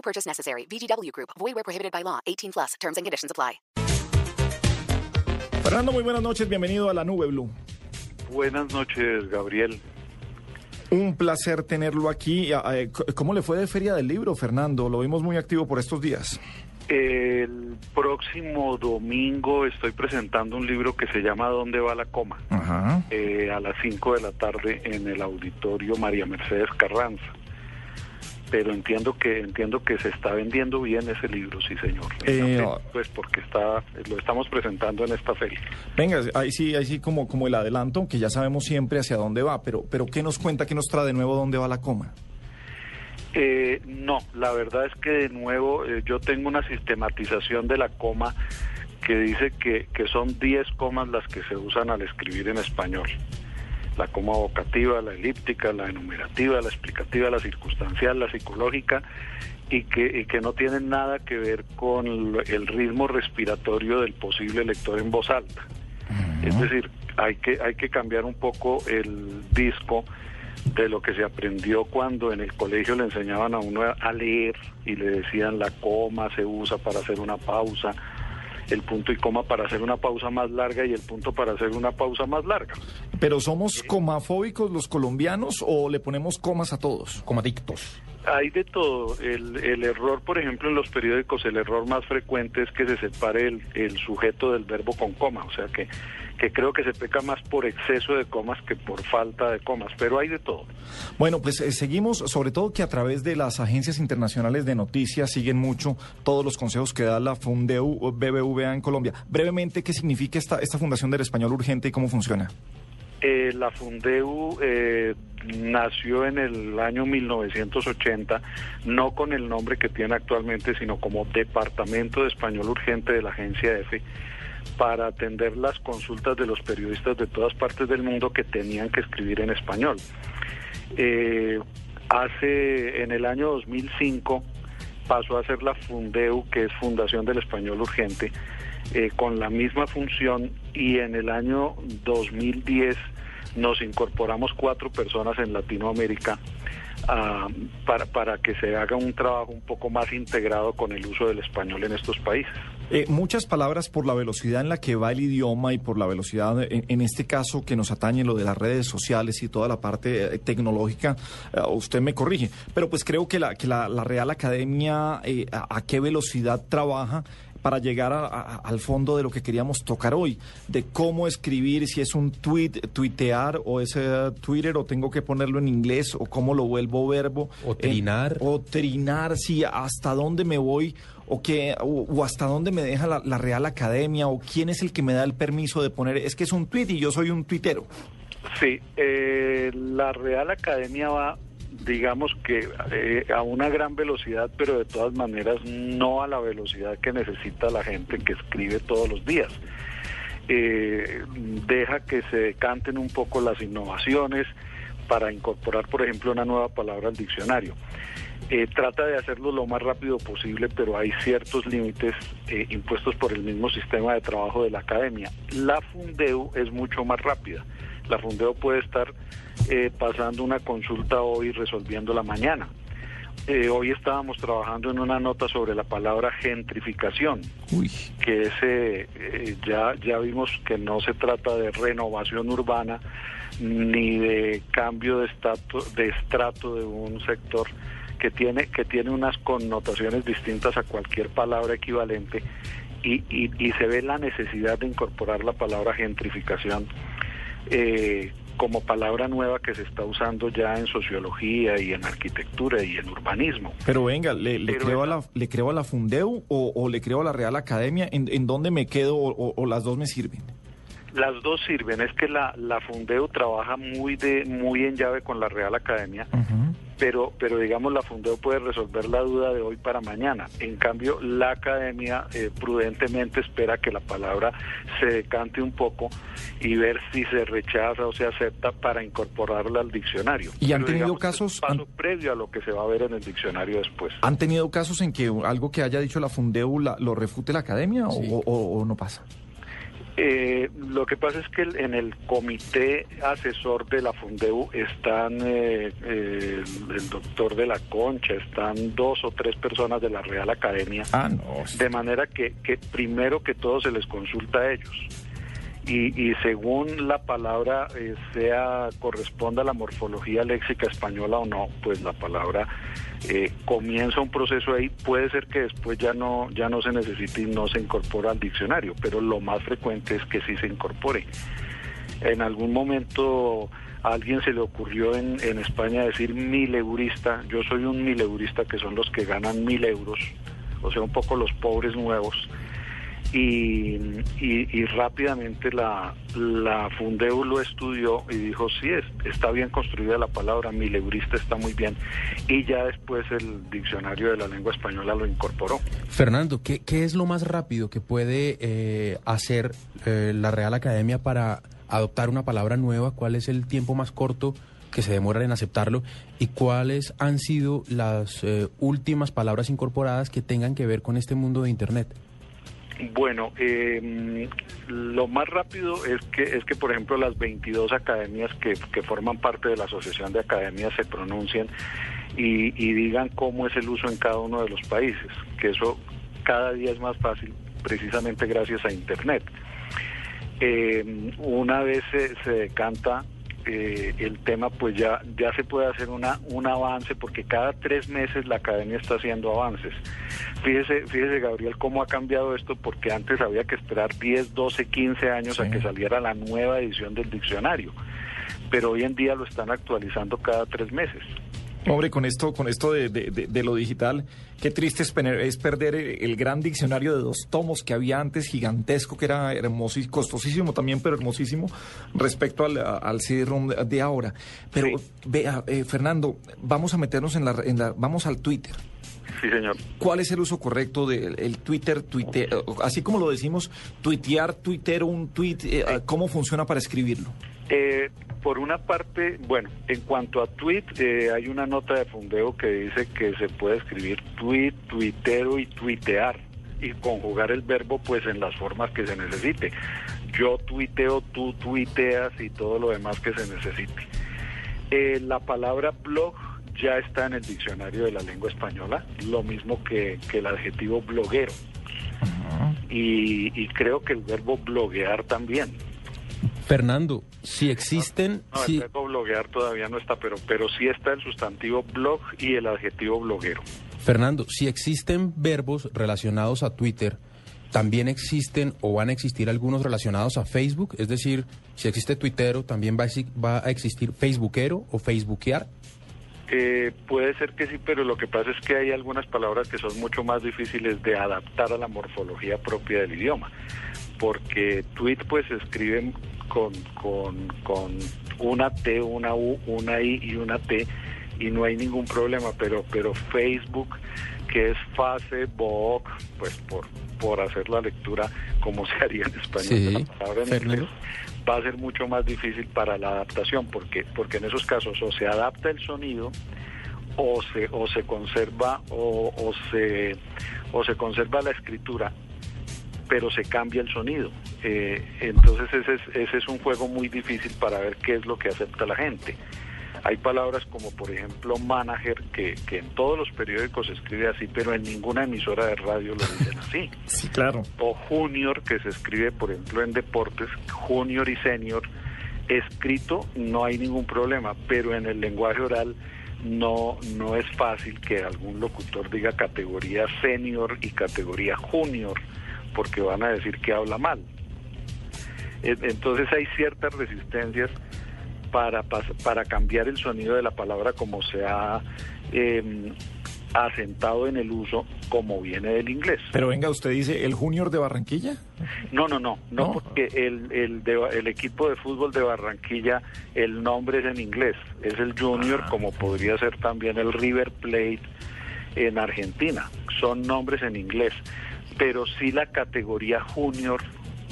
No purchase necessary. VGW Group. Void where prohibited by law. 18 plus. Terms and conditions apply. Fernando, muy buenas noches. Bienvenido a la Nube Blue. Buenas noches, Gabriel. Un placer tenerlo aquí. Eh, ¿Cómo le fue de Feria del Libro, Fernando? Lo vimos muy activo por estos días. El próximo domingo estoy presentando un libro que se llama ¿Dónde va la coma? Ajá. Eh, a las 5 de la tarde en el auditorio María Mercedes Carranza. Pero entiendo que entiendo que se está vendiendo bien ese libro, sí señor. Eh, pues porque está lo estamos presentando en esta feria. Venga, ahí sí, ahí sí como, como el adelanto, que ya sabemos siempre hacia dónde va, pero, pero ¿qué nos cuenta, qué nos trae de nuevo dónde va la coma? Eh, no, la verdad es que de nuevo eh, yo tengo una sistematización de la coma que dice que, que son 10 comas las que se usan al escribir en español. La coma vocativa, la elíptica, la enumerativa, la explicativa, la circunstancial, la psicológica y que, y que no tienen nada que ver con el ritmo respiratorio del posible lector en voz alta. Es decir, hay que, hay que cambiar un poco el disco de lo que se aprendió cuando en el colegio le enseñaban a uno a leer y le decían la coma se usa para hacer una pausa, el punto y coma para hacer una pausa más larga y el punto para hacer una pausa más larga. ¿Pero somos comafóbicos los colombianos o le ponemos comas a todos, comadictos? Hay de todo. El, el, error, por ejemplo, en los periódicos, el error más frecuente es que se separe el, el sujeto del verbo con coma. O sea que, que creo que se peca más por exceso de comas que por falta de comas. Pero hay de todo. Bueno, pues eh, seguimos, sobre todo que a través de las agencias internacionales de noticias siguen mucho todos los consejos que da la Fundeu BBVA en Colombia. Brevemente, ¿qué significa esta, esta Fundación del Español Urgente y cómo funciona? Eh, la Fundeu eh, nació en el año 1980, no con el nombre que tiene actualmente, sino como Departamento de Español Urgente de la agencia EFE, para atender las consultas de los periodistas de todas partes del mundo que tenían que escribir en español. Eh, hace, en el año 2005, pasó a ser la Fundeu, que es Fundación del Español Urgente, eh, con la misma función y en el año 2010 nos incorporamos cuatro personas en Latinoamérica uh, para, para que se haga un trabajo un poco más integrado con el uso del español en estos países. Eh, muchas palabras por la velocidad en la que va el idioma y por la velocidad, en, en este caso que nos atañe lo de las redes sociales y toda la parte eh, tecnológica, eh, usted me corrige, pero pues creo que la, que la, Real Academia, eh, a qué velocidad trabaja para llegar a, a, al fondo de lo que queríamos tocar hoy, de cómo escribir, si es un tweet, tuitear o es uh, Twitter o tengo que ponerlo en inglés o cómo lo vuelvo verbo. O trinar. Eh, o trinar, sí, hasta dónde me voy o, que, o, o hasta dónde me deja la, la, Real Academia o quién es el que me da el permiso de poner, es que es un tweet y yo soy un tuitero. Sí, eh, la Real Academia va digamos que eh, a una gran velocidad, pero de todas maneras no a la velocidad que necesita la gente que escribe todos los días. Eh, deja que se decanten un poco las innovaciones para incorporar, por ejemplo, una nueva palabra al diccionario. Eh, trata de hacerlo lo más rápido posible, pero hay ciertos límites eh, impuestos por el mismo sistema de trabajo de la academia. La Fundeu es mucho más rápida. La Fundeu puede estar eh, pasando una consulta hoy y resolviéndola mañana. Eh, hoy estábamos trabajando en una nota sobre la palabra gentrificación, Uy. que es, eh, ya, ya vimos que no se trata de renovación urbana ni de cambio de, estato, de estrato de un sector que tiene, que tiene unas connotaciones distintas a cualquier palabra equivalente y, y, y se ve la necesidad de incorporar la palabra gentrificación eh, como palabra nueva que se está usando ya en sociología y en arquitectura y en urbanismo. Pero venga, ¿le, le Pero creo, a la, ¿le creo a la Fundeu o, o, le creo a la Real Academia? ¿En, en dónde me quedo o, o, las dos me sirven? Las dos sirven, es que la, la Fundeu trabaja muy, de, muy en llave con la Real Academia. Uh -huh pero, pero digamos la Fundeo puede resolver la duda de hoy para mañana. En cambio, la academia eh, prudentemente espera que la palabra se decante un poco y ver si se rechaza o se acepta para incorporarla al diccionario. ¿Y han Pero, tenido digamos, casos- es un paso han- previo a lo que se va a ver en el diccionario después. ¿Han tenido casos en que algo que haya dicho la Fundeu la- lo refute la academia o- Sí. o, o no pasa? Eh, lo que pasa es que en el comité asesor de la Fundeu están eh, eh, el, el doctor de la Concha, están dos o tres personas de la Real Academia, Ah, no. de manera que, que primero que todo se les consulta a ellos. Y, y según la palabra eh, sea corresponda a la morfología léxica española o no, pues la palabra eh, comienza un proceso ahí. Puede ser que después ya no ya no se necesite y no se incorpora al diccionario, pero lo más frecuente es que sí se incorpore. En algún momento a alguien se le ocurrió en, en España decir mileurista. Yo soy un mileurista que son los que ganan mil euros, o sea, un poco los pobres nuevos y, y- rápidamente la, la Fundeu lo estudió y dijo, sí, es, está bien construida la palabra, mileurista está muy bien, y ya después el diccionario de la lengua española lo incorporó. Fernando, ¿qué, qué es lo más rápido que puede eh, hacer eh, la Real Academia para adoptar una palabra nueva? ¿Cuál es el tiempo más corto que se demora en aceptarlo? ¿Y cuáles han sido las eh, últimas palabras incorporadas que tengan que ver con este mundo de Internet? Bueno, eh, lo más rápido es que, es que, por ejemplo, las 22 academias que, forman parte de la Asociación de Academias se pronuncien y, digan cómo es el uso en cada uno de los países, que eso cada día es más fácil precisamente gracias a Internet. Eh, una vez se decanta eh, el tema, pues ya, ya se puede hacer una, un avance, porque cada tres meses la academia está haciendo avances. Fíjese, fíjese Gabriel, cómo ha cambiado esto, porque antes había que esperar 10, 12, 15 años a que saliera la nueva edición del diccionario, pero hoy en día lo están actualizando cada tres meses. Hombre, con esto, con esto de, de- de- de lo digital, qué triste es, pener- es perder el, el gran diccionario de dos tomos que había antes, gigantesco, que era hermoso y costosísimo también, pero hermosísimo, respecto al, al CD-ROM de, de ahora. Pero Sí. vea, eh, Fernando, vamos a meternos en la, en la, vamos al Twitter. Sí, señor. ¿Cuál es el uso correcto del el Twitter, tuite, eh, así como lo decimos, tuitear, tuitero, un tweet, eh, ¿cómo funciona para escribirlo? Eh, por una parte, bueno, en cuanto a tweet, eh, hay una nota de Fundeo que dice que se puede escribir tweet, tuitero y tuitear y conjugar el verbo pues en las formas que se necesite. Yo tuiteo, tú tuiteas y todo lo demás que se necesite. Eh, la palabra blog ya está en el diccionario de la lengua española, lo mismo que, que el adjetivo bloguero. Y, y creo que el verbo bloguear también. Fernando, si existen... No, si- el verbo bloguear todavía no está, pero, pero sí está el sustantivo blog y el adjetivo bloguero. Fernando, si existen verbos relacionados a Twitter, ¿también existen o van a existir algunos relacionados a Facebook? Es decir, si existe Twittero, ¿también va a, va a existir Facebookero o Facebookear? Eh, puede ser que sí, pero lo que pasa es que hay algunas palabras que son mucho más difíciles de adaptar a la morfología propia del idioma, porque tweet pues se escriben con, con, con una T, una U, una I y una T y no hay ningún problema, pero, pero Facebook, que es Facebook, pues por, por hacer la lectura como se haría en español de Sí, la palabra en inglés, va a ser mucho más difícil para la adaptación, porque, porque en esos casos o se adapta el sonido o se, o se conserva o, o se, o se conserva la escritura, pero se cambia el sonido. Eh, entonces ese es, ese es un juego muy difícil para ver qué es lo que acepta la gente. Hay palabras como por ejemplo manager que, que en todos los periódicos se escribe así, pero en ninguna emisora de radio lo dicen así Sí, claro. o junior que se escribe por ejemplo en deportes, junior y senior, escrito no hay ningún problema, pero en el lenguaje oral no, no es fácil que algún locutor diga categoría senior y categoría junior, porque van a decir que habla mal. En- Entonces hay ciertas resistencias para, para cambiar el sonido de la palabra como se ha eh, asentado en el uso como viene del inglés. Pero venga, usted dice el Junior de Barranquilla. No, no, no, no, No. porque el, el, de- el equipo de fútbol de Barranquilla, el nombre es en inglés, es el Junior, como podría ser también el River Plate en Argentina, son nombres en inglés, pero sí la categoría Junior,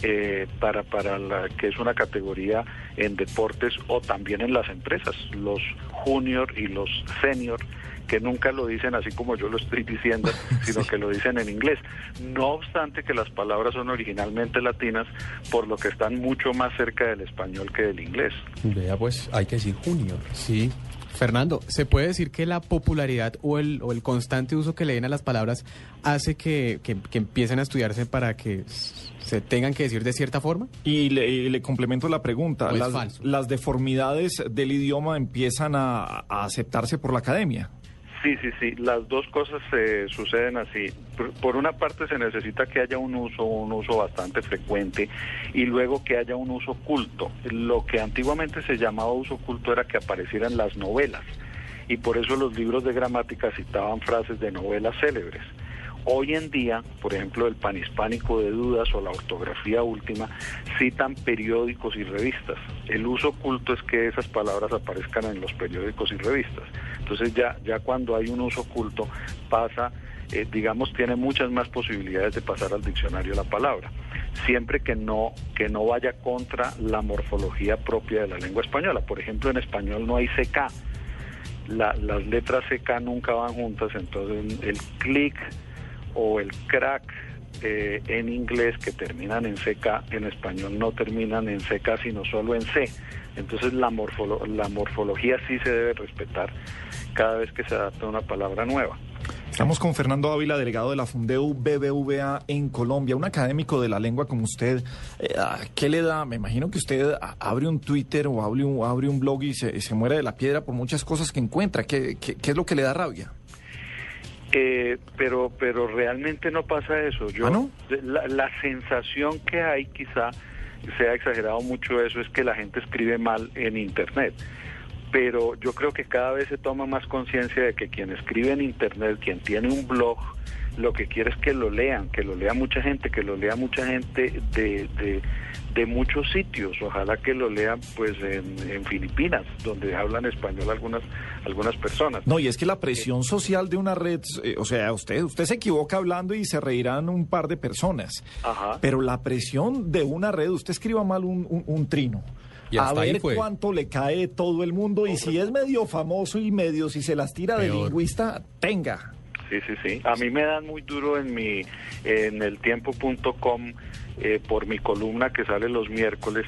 eh, para, para la que es una categoría en deportes o también en las empresas, los Junior y los Senior, que nunca lo dicen así como yo lo estoy diciendo, sino que lo dicen en inglés. No obstante que las palabras son originalmente latinas, por lo que están mucho más cerca del español que del inglés. Vea, pues hay que decir junior. Sí. Fernando, ¿se puede decir que la popularidad o el, o el constante uso que le den a las palabras hace que, que- que empiecen a estudiarse para que se tengan que decir de cierta forma? Y le, y le complemento la pregunta. ¿O es Las, deformidades del idioma empiezan a, a aceptarse por la academia. Sí, sí, sí, las dos cosas eh, suceden así. Por, por una parte se necesita que haya un uso, un uso bastante frecuente y luego que haya un uso oculto. Lo que antiguamente se llamaba uso oculto era que aparecieran las novelas y por eso los libros de gramática citaban frases de novelas célebres. Hoy en día, por ejemplo, el panhispánico de dudas o la ortografía última citan periódicos y revistas. El uso oculto es que esas palabras aparezcan en los periódicos y revistas. Entonces ya, ya cuando hay un uso oculto pasa, eh, digamos, tiene muchas más posibilidades de pasar al diccionario la palabra, siempre que no, que no vaya contra la morfología propia de la lengua española. Por ejemplo, en español no hay CK, la- las letras CK nunca van juntas, entonces el click o el crack eh, en inglés que terminan en CK, en español no terminan en CK, sino solo en C. Entonces la, morfolo- la morfología sí se debe respetar cada vez que se adapta una palabra nueva. Estamos con Fernando Ávila, delegado de la Fundeu BBVA en Colombia, un académico de la lengua como usted. Eh, ah, ¿Qué le da? Me imagino que usted ah, abre un Twitter o abre un, abre un blog y se, se muere de la piedra por muchas cosas que encuentra. ¿Qué, qué, qué es lo que le da rabia? Eh, pero pero realmente no pasa eso. Yo ¿Ah, no? la, la sensación que hay quizá se ha exagerado mucho eso es que la gente escribe mal en internet. Pero yo creo que cada vez se toma más conciencia de que quien escribe en internet, quien tiene un blog, lo que quiere es que lo lean, que lo lea mucha gente, que lo lea mucha gente de, de, de muchos sitios. Ojalá que lo lean pues en, en Filipinas, donde hablan español algunas algunas personas. No, y es que la presión social de una red, eh, o sea, usted, usted se equivoca hablando y se reirán un par de personas. Ajá. Pero la presión de una red, usted escriba mal un, un- un trino. Y a ver fue. cuánto le cae todo el mundo y si es medio famoso y medio, si se las tira de lingüista, tenga. Sí, sí, sí. A mí me dan muy duro en mi en el tiempo.com eh, por mi columna que sale los miércoles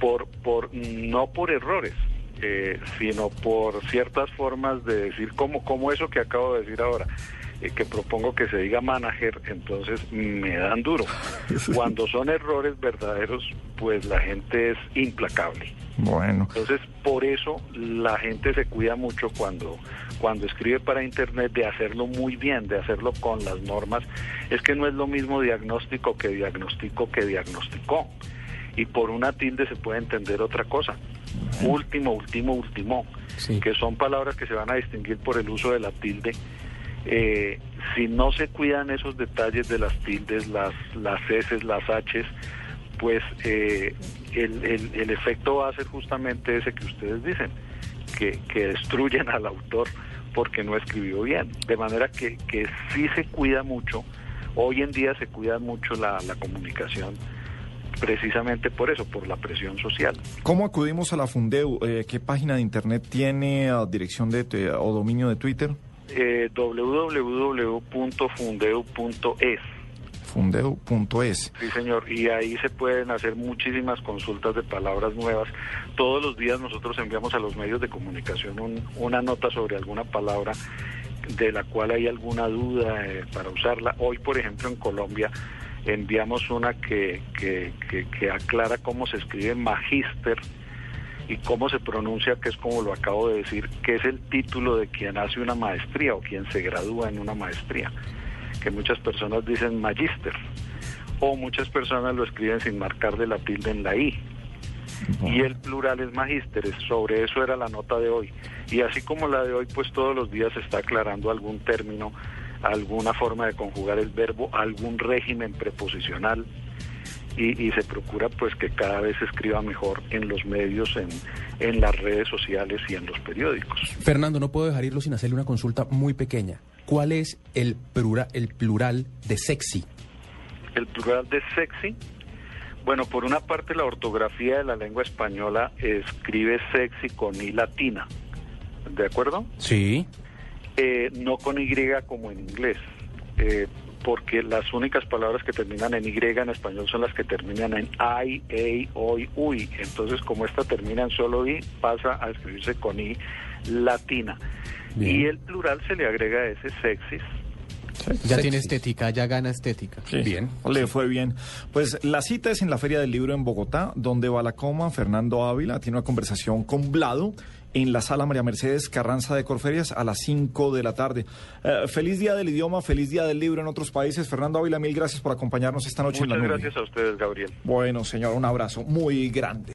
por por no por errores, eh, sino por ciertas formas de decir como como eso que acabo de decir ahora. Eh, que propongo que se diga manager, entonces me dan duro. Cuando son errores verdaderos, pues la gente es implacable. Bueno. Entonces, por eso la gente se cuida mucho cuando, cuando escribe para Internet de hacerlo muy bien, de hacerlo con las normas. Es que no es lo mismo diagnóstico que diagnostico que diagnosticó. Y por una tilde se puede entender otra cosa. Último, último, último. Sí. Que son palabras que se van a distinguir por el uso de la tilde. Eh, si no se cuidan esos detalles de las tildes, las, las S, las H, pues eh, el, el- el efecto va a ser justamente ese que ustedes dicen, que, que destruyen al autor porque no escribió bien. De manera que, que sí se cuida mucho, hoy en día se cuida mucho la, la comunicación, precisamente por eso, por la presión social. ¿Cómo acudimos a la Fundeu? Eh, ¿Qué página de internet tiene, dirección de o dominio de Twitter? Eh, www.fundeu.es. Fundeu.es. Sí, señor, y ahí se pueden hacer muchísimas consultas de palabras nuevas. Todos los días nosotros enviamos a los medios de comunicación un- una nota sobre alguna palabra de la cual hay alguna duda eh, para usarla. Hoy, por ejemplo, en Colombia enviamos una que, que, que- que aclara cómo se escribe magíster y cómo se pronuncia, que es como lo acabo de decir, que es el título de quien hace una maestría o quien se gradúa en una maestría, que muchas personas dicen magíster o muchas personas lo escriben sin marcar de la tilde en la I. y el plural es magísteres. Sobre eso era la nota de hoy. Y así como la de hoy, pues todos los días se está aclarando algún término, alguna forma de conjugar el verbo, algún régimen preposicional. Y, y se procura pues que cada vez se escriba mejor en los medios, en, en las redes sociales y en los periódicos. Fernando, no puedo dejar irlo sin hacerle una consulta muy pequeña. ¿Cuál es el, plura- el plural de sexy? El plural de sexy, bueno, por una parte la ortografía de la lengua española escribe sexy con i latina, ¿de acuerdo? Sí. Eh, no con y como en inglés, eh, porque las únicas palabras que terminan en y en español son las que terminan en i, ei, oi, ui. Entonces, como esta termina en solo i, pasa a escribirse con i latina. Bien. Y el plural se le agrega ese sexis. Ya Sexy. tiene estética, ya gana estética. Bien. Le fue bien. Pues la cita es en la Feria del Libro en Bogotá, donde va la coma. Fernando Ávila tiene una conversación con Blado en la sala María Mercedes Carranza de Corferias a las 5 de la tarde. Eh, feliz día del idioma, feliz día del libro en otros países. Fernando Ávila, mil gracias por acompañarnos esta noche Muchas en la nube. gracias a ustedes, Gabriel. Bueno, señor, un abrazo muy grande.